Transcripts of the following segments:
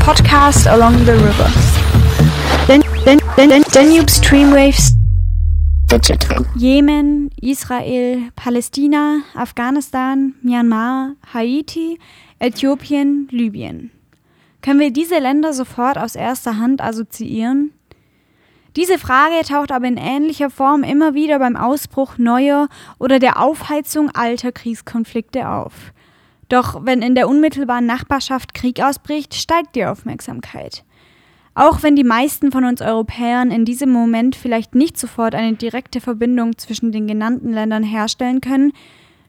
podcast along the river. Dan Dan Dan Danube Streamwaves Digital. Jemen, Israel, Palästina, Afghanistan, Myanmar, Haiti, Äthiopien, Libyen. Können wir diese Länder sofort aus erster Hand assoziieren? Diese Frage taucht aber in ähnlicher Form immer wieder beim Ausbruch neuer oder der Aufheizung alter Kriegskonflikte auf. Doch wenn in der unmittelbaren Nachbarschaft Krieg ausbricht, steigt die Aufmerksamkeit. Auch wenn die meisten von uns Europäern in diesem Moment vielleicht nicht sofort eine direkte Verbindung zwischen den genannten Ländern herstellen können,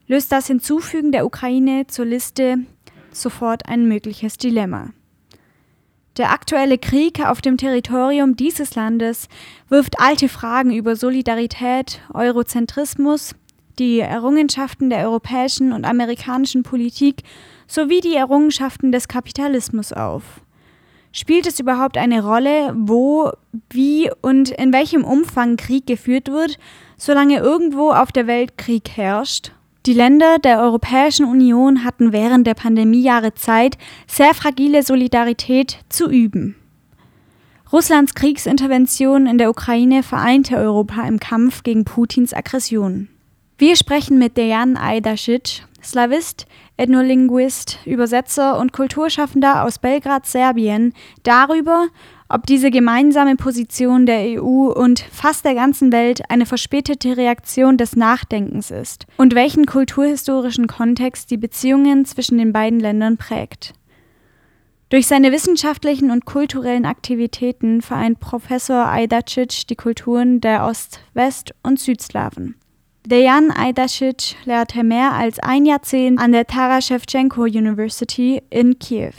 löst das Hinzufügen der Ukraine zur Liste sofort ein mögliches Dilemma. Der aktuelle Krieg auf dem Territorium dieses Landes wirft alte Fragen über Solidarität, Eurozentrismus, die Errungenschaften der europäischen und amerikanischen Politik sowie die Errungenschaften des Kapitalismus auf. Spielt es überhaupt eine Rolle, wo, wie und in welchem Umfang Krieg geführt wird, solange irgendwo auf der Welt Krieg herrscht? Die Länder der Europäischen Union hatten während der Pandemiejahre Zeit, sehr fragile Solidarität zu üben. Russlands Kriegsintervention in der Ukraine vereinte Europa im Kampf gegen Putins Aggression. Wir sprechen mit Dejan Ajdasic, Slavist, Ethnolinguist, Übersetzer und Kulturschaffender aus Belgrad, Serbien, darüber, ob diese gemeinsame Position der EU und fast der ganzen Welt eine verspätete Reaktion des Nachdenkens ist und welchen kulturhistorischen Kontext die Beziehungen zwischen den beiden Ländern prägt. Durch seine wissenschaftlichen und kulturellen Aktivitäten vereint Professor Ajdacic die Kulturen der Ost-, West- und Südslawen. Dejan Ajdasic lehrte mehr als ein Jahrzehnt an der Taras Shevchenko University in Kiew.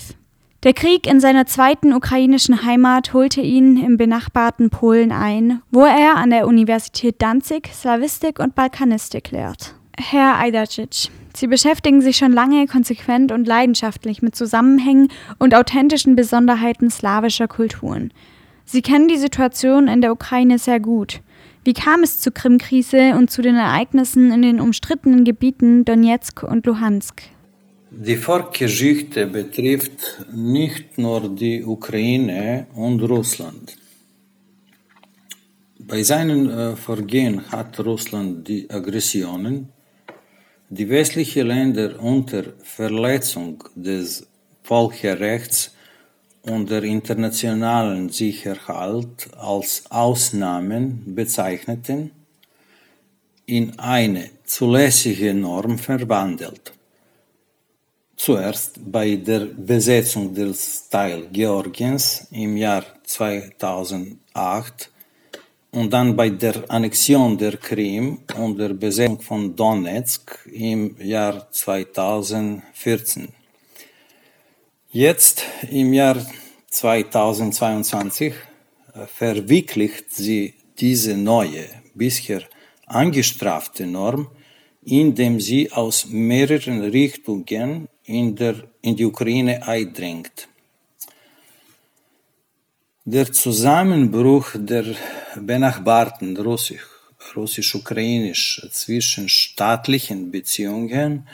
Der Krieg in seiner zweiten ukrainischen Heimat holte ihn im benachbarten Polen ein, wo er an der Universität Danzig Slawistik und Balkanistik lehrt. Herr Ajdacic, Sie beschäftigen sich schon lange konsequent und leidenschaftlich mit Zusammenhängen und authentischen Besonderheiten slawischer Kulturen. Sie kennen die Situation in der Ukraine sehr gut. Wie kam es zur Krim-Krise und zu den Ereignissen in den umstrittenen Gebieten Donetsk und Luhansk? Die Vorgeschichte betrifft nicht nur die Ukraine und Russland. Bei seinen äh, Vorgehen hat Russland die Aggressionen, die westlichen Länder unter Verletzung des Völkerrechts und der internationalen Sicherheit als Ausnahmen bezeichneten, in eine zulässige Norm verwandelt. Zuerst bei der Besetzung des Teil Georgiens im Jahr 2008 und dann bei der Annexion der Krim und der Besetzung von Donetsk im Jahr 2014. Jetzt im Jahr 2022 äh, verwirklicht sie diese neue, bisher angestrafte Norm, indem sie aus mehreren Richtungen in, der, in die Ukraine eindringt. Der Zusammenbruch der benachbarten russisch-ukrainisch zwischenstaatlichen Beziehungen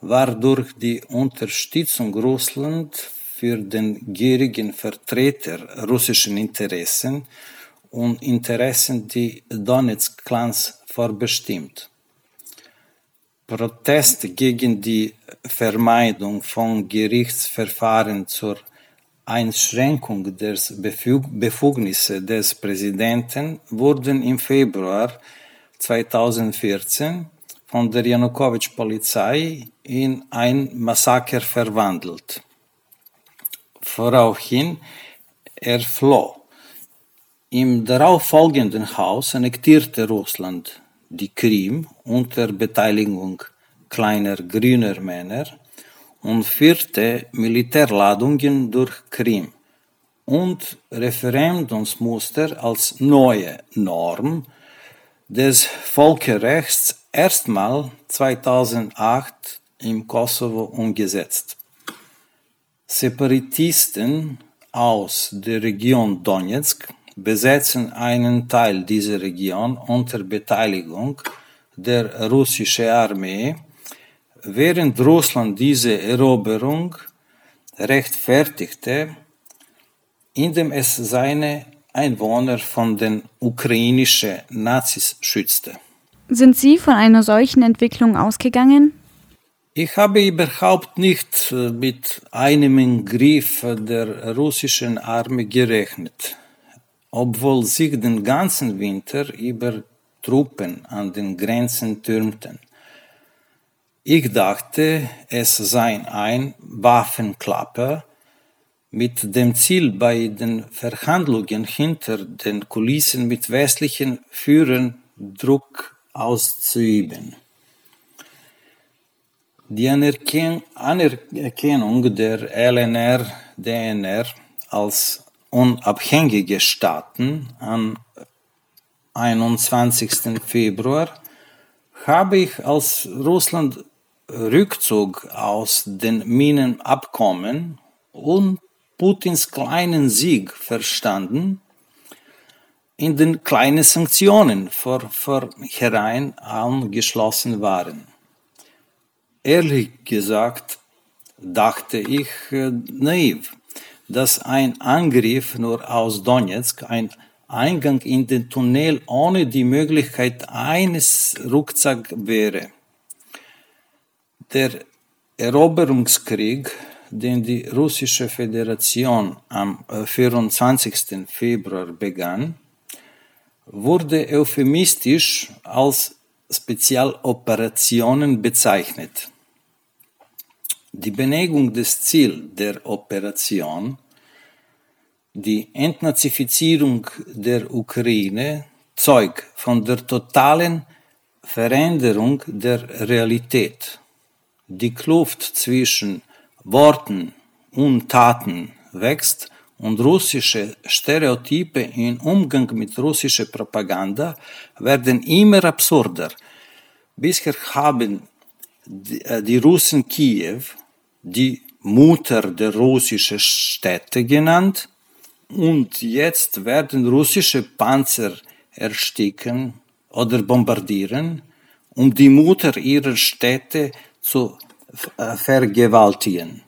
war durch die Unterstützung Russland für den gierigen Vertreter russischen Interessen und Interessen die Donetsk-Clans vorbestimmt. Proteste gegen die Vermeidung von Gerichtsverfahren zur Einschränkung der Befugnisse des Präsidenten wurden im Februar 2014 von der Janukowitsch-Polizei in ein Massaker verwandelt. Voraufhin er floh. Im darauffolgenden Haus annektierte Russland die Krim unter Beteiligung kleiner grüner Männer und führte Militärladungen durch Krim und Referendumsmuster als neue Norm des Völkerrechts erstmal 2008 im Kosovo umgesetzt. Separatisten aus der Region Donetsk besetzen einen Teil dieser Region unter Beteiligung der russischen Armee, während Russland diese Eroberung rechtfertigte indem es seine Einwohner von den ukrainischen Nazis schützte. Sind Sie von einer solchen Entwicklung ausgegangen? Ich habe überhaupt nicht äh, mit einem Griff der russischen Armee gerechnet, obwohl sich den ganzen Winter über Truppen an den Grenzen türmten. Ich dachte, es sei ein Waffenklapper mit dem Ziel, bei den Verhandlungen hinter den Kulissen mit westlichen Führern Druck auszuüben. Die Anerkennung der LNR, DNR als unabhängige Staaten am 21. Februar habe ich als Russland Rückzug aus den Minenabkommen und Putins kleinen Sieg verstanden, in den kleinen Sanktionen vor vornherein angeschlossen waren. Ehrlich gesagt dachte ich äh, naiv, dass ein Angriff nur aus Donetsk ein Eingang in den Tunnel ohne die Möglichkeit eines Rucksack wäre. Der Eroberungskrieg, den die russische Föderation am 24. Äh, Februar begann, wurde euphemistisch als Spezialoperationen bezeichnet. Die Beneigung des Ziels der Operation, die Entnazifizierung der Ukraine, zeugt von der totalen Veränderung der Realität. Die Kluft zwischen Worten und Taten wächst und russische Stereotype im Umgang mit russischer Propaganda werden immer absurder. Bisher haben die, äh, die Russen Kiew die Mutter der russischen Städte genannt und jetzt werden russische Panzer ersticken oder bombardieren, um die Mutter ihrer Städte zu äh, vergewaltigen.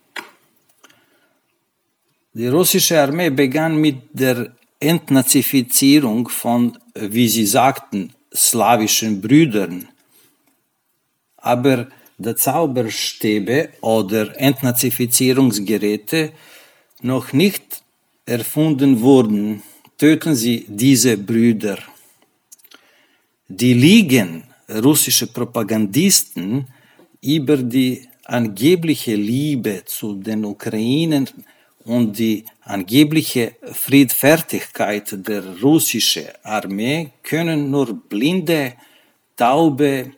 Die russische Armee begann mit der Entnazifizierung von, wie sie sagten, slawischen Brüdern. Aber die Zauberstäbe oder Entnazifizierungsgeräte noch nicht erfunden wurden, töten sie diese Brüder. Die liegen russische Propagandisten über die angebliche Liebe zu den Ukrainern und die angebliche Friedfertigkeit der russischen Armee können nur blinde, taube,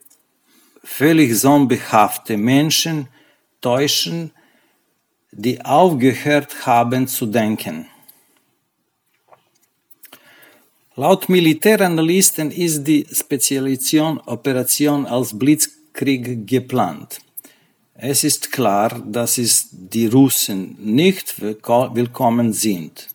völlig zombiehafte Menschen täuschen, die aufgehört haben zu denken. Laut Militäranalysten ist die Spezialisation Operation als Blitzkrieg geplant. Es ist klar, dass es die Russen nicht willkommen sind.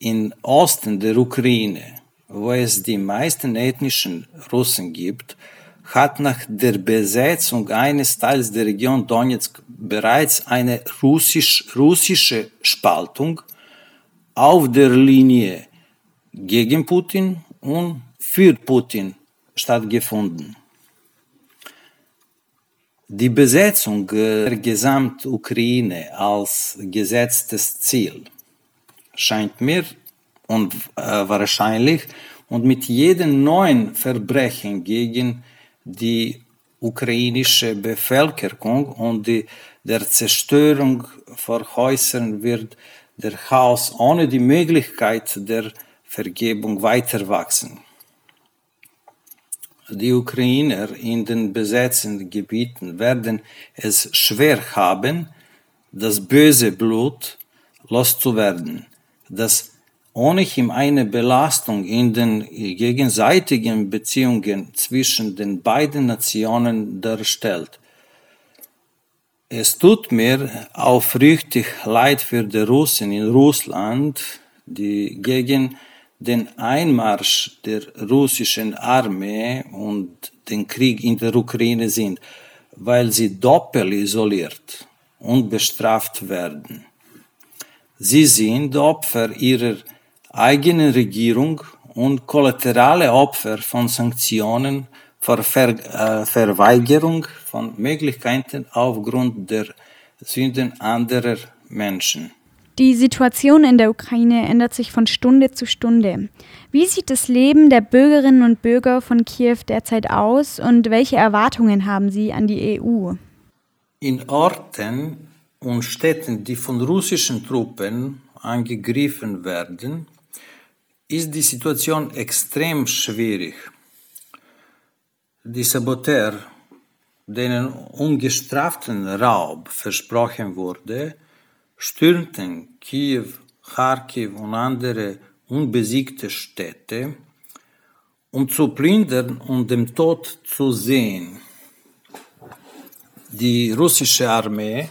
Im Osten der Ukraine, wo es die meisten ethnischen Russen gibt, hat nach der Besetzung eines Teils der Region Donetsk bereits eine russisch, russische Spaltung auf der Linie gegen Putin und für Putin stattgefunden. Die Besetzung der Gesamtukraine als gesetztes Ziel scheint mir unwahrscheinlich und mit jedem neuen Verbrechen gegen die ukrainische Bevölkerung und die, der Zerstörung von Häusern wird der Chaos ohne die Möglichkeit der Vergebung weiter wachsen die Ukrainer in den besetzten Gebieten werden es schwer haben, das böse Blut loszuwerden, das ohnehin eine Belastung in den gegenseitigen Beziehungen zwischen den beiden Nationen darstellt. Es tut mir aufrichtig leid für die Russen in Russland, die gegen den Einmarsch der russischen Armee und den Krieg in der Ukraine sind, weil sie doppelt isoliert und bestraft werden. Sie sind Opfer ihrer eigenen Regierung und kollaterale Opfer von Sanktionen für Ver, äh, Verweigerung von Möglichkeiten aufgrund der Sünden anderer Menschen. Die Situation in der Ukraine ändert sich von Stunde zu Stunde. Wie sieht das Leben der Bürgerinnen und Bürger von Kiew derzeit aus und welche Erwartungen haben Sie an die EU? In Orten und Städten, die von russischen Truppen angegriffen werden, ist die Situation extrem schwierig. Die Saboteur, denen ungestraften Raub versprochen wurde, stürmten Kiew, Kharkiv und andere unbesiegte Städte, um zu plündern und dem Tod zu sehen. Die russische Armee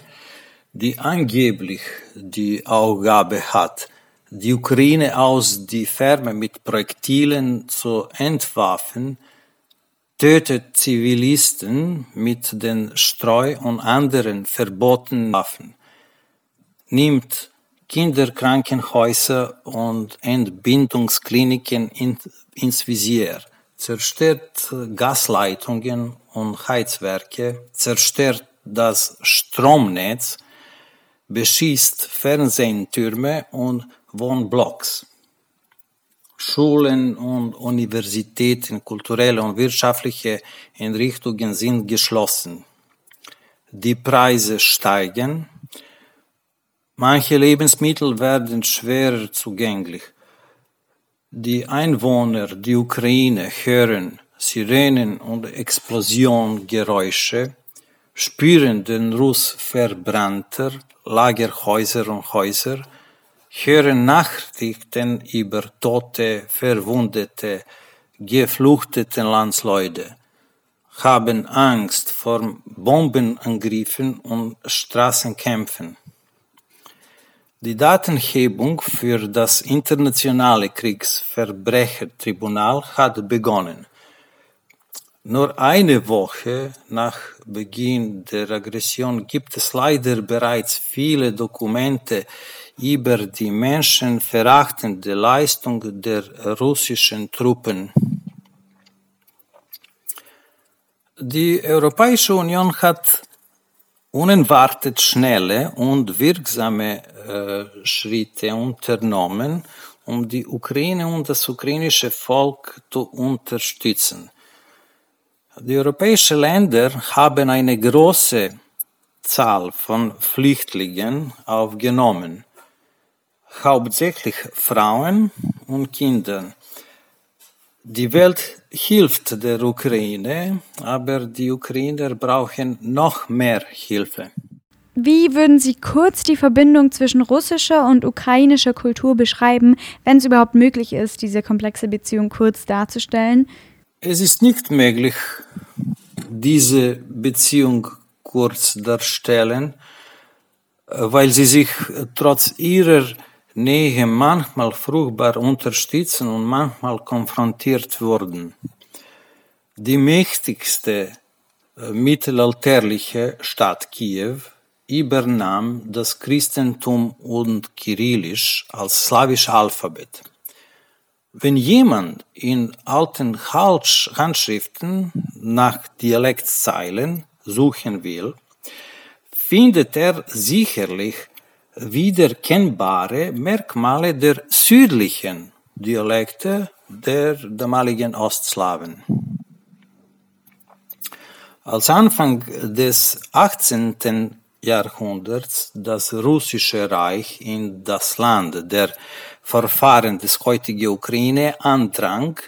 die angeblich die Aufgabe hat, die Ukraine aus die Ferne mit Projektilen zu entwaffen, tötet Zivilisten mit den Streu- und anderen verbotenen Waffen, nimmt Kinderkrankenhäuser und Entbindungskliniken ins Visier, zerstört Gasleitungen und Heizwerke, zerstört das Stromnetz, beschießt Fernsehtürme und Wohnblocks. Schulen und Universitäten, kulturelle und wirtschaftliche Einrichtungen sind geschlossen. Die Preise steigen. Manche Lebensmittel werden schwerer zugänglich. Die Einwohner, die Ukraine, hören Sirenen und Explosiongeräusche, spüren den Russ verbrannter Lagerhäuser und Häuser, hören Nachrichten über tote, verwundete, gefluchtete Landsleute, haben Angst vor Bombenangriffen und Straßenkämpfen. Die Datenhebung für das internationale Kriegsverbrechertribunal hat begonnen. Nur eine Woche nach Beginn der Aggression gibt es leider bereits viele Dokumente über die menschenverachtende Leistung der russischen Truppen. Die Europäische Union hat unerwartet schnelle und wirksame äh, Schritte unternommen, um die Ukraine und das ukrainische Volk zu unterstützen. Die europäischen Länder haben eine große Zahl von Flüchtlingen aufgenommen, hauptsächlich Frauen und Kinder. Die Welt hilft der Ukraine, aber die Ukrainer brauchen noch mehr Hilfe. Wie würden Sie kurz die Verbindung zwischen russischer und ukrainischer Kultur beschreiben, wenn es überhaupt möglich ist, diese komplexe Beziehung kurz darzustellen? Es ist nicht möglich, diese Beziehung kurz darstellen, weil sie sich trotz ihrer Nähe manchmal fruchtbar unterstützen und manchmal konfrontiert wurden. Die mächtigste äh, mittelalterliche Stadt Kiew übernahm das Christentum und Kyrillisch als slawisches Alphabet. Wenn jemand in alten Handschriften nach Dialektzeilen suchen will, findet er sicherlich wiedererkennbare Merkmale der südlichen Dialekte der damaligen Ostslawen. Als Anfang des 18. Jahrhunderts das russische Reich in das Land der Verfahren des heutigen Ukraine andrang,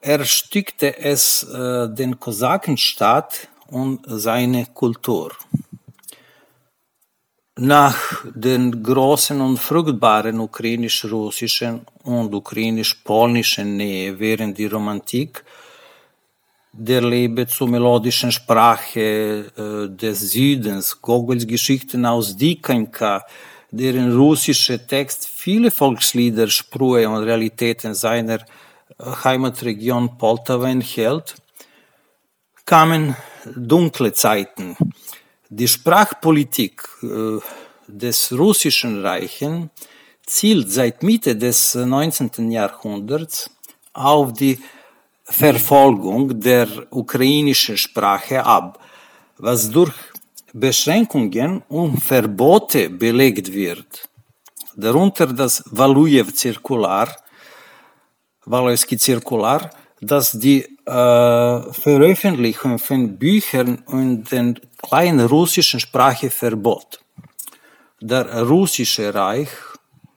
erstickte es äh, den Kosakenstaat und seine Kultur. Nach den großen und fruchtbaren ukrainisch-russischen und ukrainisch-polnischen Nähe während die Romantik der Liebe zur melodischen Sprache äh, des Südens, Gogols Geschichten aus Dikanka, deren russische Text viele Volkslieder, Sprüche und Realitäten seiner äh, Heimatregion Poltava enthält, kamen dunkle Zeiten. Die Sprachpolitik äh, des russischen Reichen zielt seit Mitte des 19. Jahrhunderts auf die Verfolgung der ukrainischen Sprache ab, was durch Beschränkungen und Verbote belegt wird. Darunter das Walujew-Zirkular, Walewski-Zirkular, das die äh, Veröffentlichung von Büchern in der kleinen russischen Sprache verbot. Der russische Reich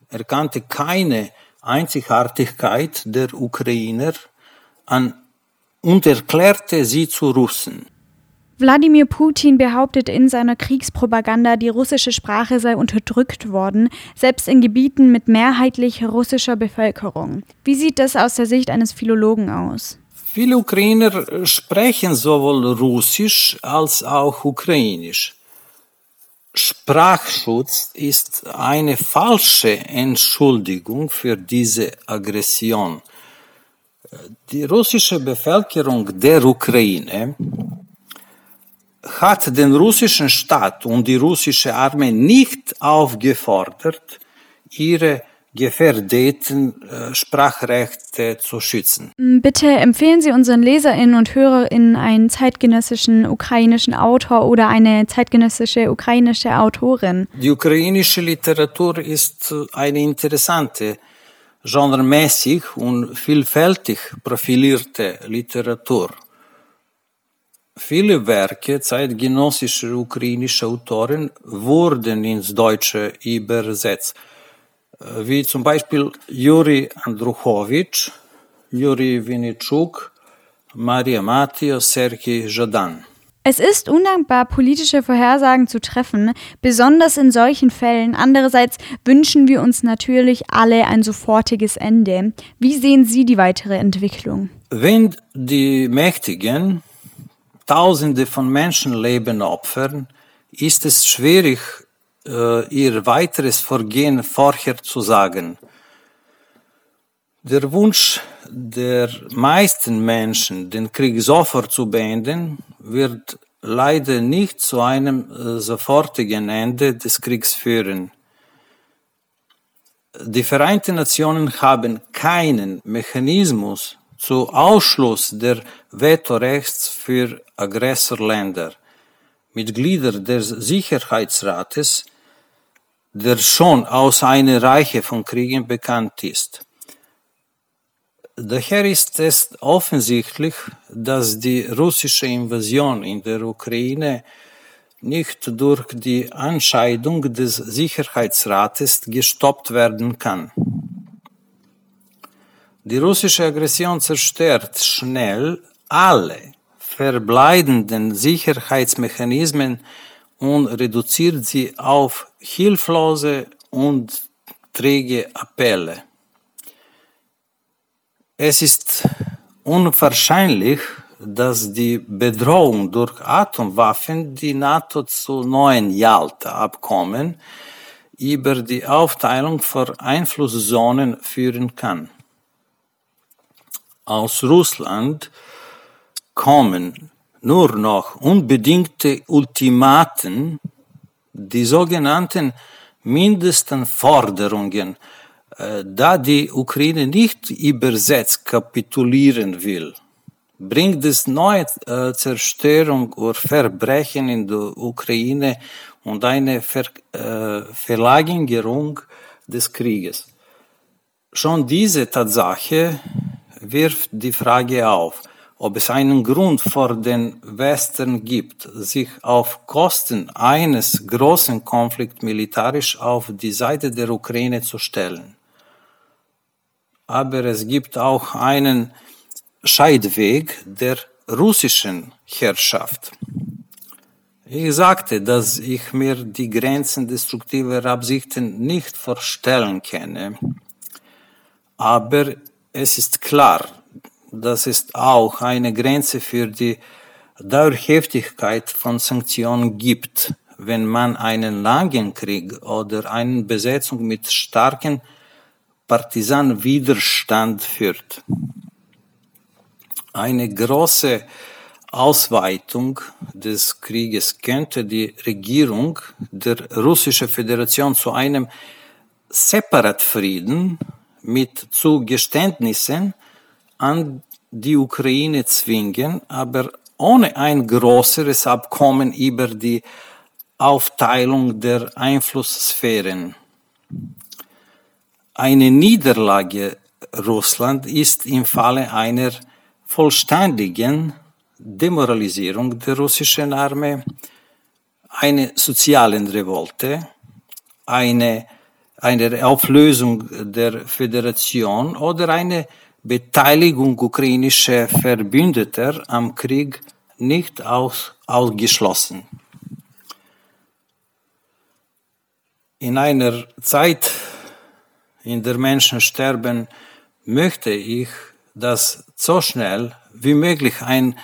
erkannte keine Einzigartigkeit der Ukrainer an und erklärte sie zu Russen. Wladimir Putin behauptet in seiner Kriegspropaganda, die russische Sprache sei unterdrückt worden, selbst in Gebieten mit mehrheitlich russischer Bevölkerung. Wie sieht das aus der Sicht eines Philologen aus? Viele Ukrainer sprechen sowohl Russisch als auch Ukrainisch. Sprachschutz ist eine falsche Entschuldigung für diese Aggression. Die russische Bevölkerung der Ukraine hat den russischen Staat und die russische Armee nicht aufgefordert, ihre gefährdeten äh, Sprachrechte zu schützen. Bitte empfehlen Sie unseren Leserinnen und Hörerinnen einen zeitgenössischen ukrainischen Autor oder eine zeitgenössische ukrainische Autorin. Die ukrainische Literatur ist eine interessante, genremäßig und vielfältig profilierte Literatur. Viele Werke zeitgenössischer ukrainischer Autoren wurden ins Deutsche übersetzt, wie zum Beispiel Juri Andruchowitsch, Juri Winitschuk, Maria Matio, Sergei Jadan. Es ist undankbar, politische Vorhersagen zu treffen, besonders in solchen Fällen. Andererseits wünschen wir uns natürlich alle ein sofortiges Ende. Wie sehen Sie die weitere Entwicklung? Wenn die Mächtigen Tausende von Menschenleben opfern, ist es schwierig, äh, ihr weiteres Vorgehen vorher zu sagen. Der Wunsch der meisten Menschen, den Krieg sofort zu beenden, wird leider nicht zu einem äh, sofortigen Ende des Kriegs führen. Die Vereinten Nationen haben keinen Mechanismus zu Ausschluss der Vetorechts für Aggressorländer. Mitglieder des Sicherheitsrates, der schon aus einer Reihe von Kriegen bekannt ist. Daher ist es offensichtlich, dass die russische Invasion in der Ukraine nicht durch die Entscheidung des Sicherheitsrates gestoppt werden kann. Die russische Aggression zerstört schnell alle verbleibenden Sicherheitsmechanismen und reduziert sie auf hilflose und träge Appelle. Es ist unwahrscheinlich, dass die Bedrohung durch Atomwaffen die NATO zu neuen Jalta-Abkommen über die Aufteilung von Einflusszonen führen kann aus Russland kommen nur noch unbedingte Ultimaten, die sogenannten Forderungen, äh, da die Ukraine nicht übersetzt kapitulieren will, bringt es neue äh, Zerstörung und Verbrechen in der Ukraine und eine Ver äh, Verlagerung des Krieges. Schon diese Tatsache wirft die Frage auf, ob es einen Grund vor den Westen gibt, sich auf Kosten eines großen Konflikts militärisch auf die Seite der Ukraine zu stellen. Aber es gibt auch einen Scheidweg der russischen Herrschaft. Ich sagte, dass ich mir die Grenzen destruktiver Absichten nicht vorstellen kenne, aber es ist klar, dass es auch eine Grenze für die Dauerhaftigkeit von Sanktionen gibt, wenn man einen langen Krieg oder eine Besetzung mit starkem Partisanenwiderstand führt. Eine große Ausweitung des Krieges könnte die Regierung der Russischen Föderation zu einem Separatfrieden mit Zugeständnissen an die Ukraine zwingen, aber ohne ein größeres Abkommen über die Aufteilung der Einflusssphären. Eine Niederlage Russland ist im Falle einer vollständigen Demoralisierung der russischen Armee, eine soziale Revolte, eine, eine Auflösung der Föderation oder eine Beteiligung ukrainischer Verbündeter am Krieg nicht aus, ausgeschlossen. In einer Zeit, in der Menschen sterben, möchte ich, dass so schnell wie möglich ein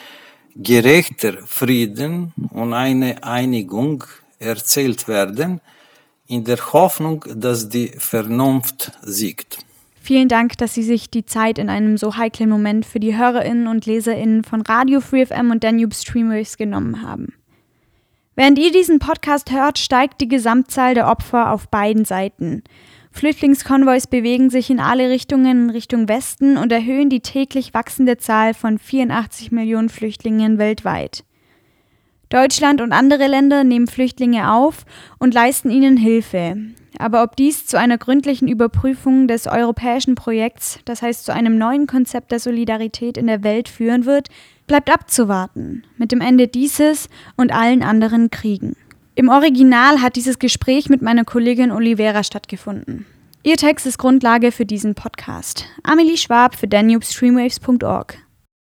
gerechter Frieden und eine Einigung erzählt werden, in der Hoffnung, dass die Vernunft siegt. Vielen Dank, dass Sie sich die Zeit in einem so heiklen Moment für die Hörerinnen und Leserinnen von Radio Free FM und Danube Streamwaves genommen haben. Während ihr diesen Podcast hört, steigt die Gesamtzahl der Opfer auf beiden Seiten. Flüchtlingskonvois bewegen sich in alle Richtungen in Richtung Westen und erhöhen die täglich wachsende Zahl von 84 Millionen Flüchtlingen weltweit. Deutschland und andere Länder nehmen Flüchtlinge auf und leisten ihnen Hilfe. Aber ob dies zu einer gründlichen Überprüfung des europäischen Projekts, das heißt zu einem neuen Konzept der Solidarität in der Welt führen wird, bleibt abzuwarten, mit dem Ende dieses und allen anderen Kriegen. Im Original hat dieses Gespräch mit meiner Kollegin Olivera stattgefunden. Ihr Text ist Grundlage für diesen Podcast. Amelie Schwab für danubestreamwaves.org.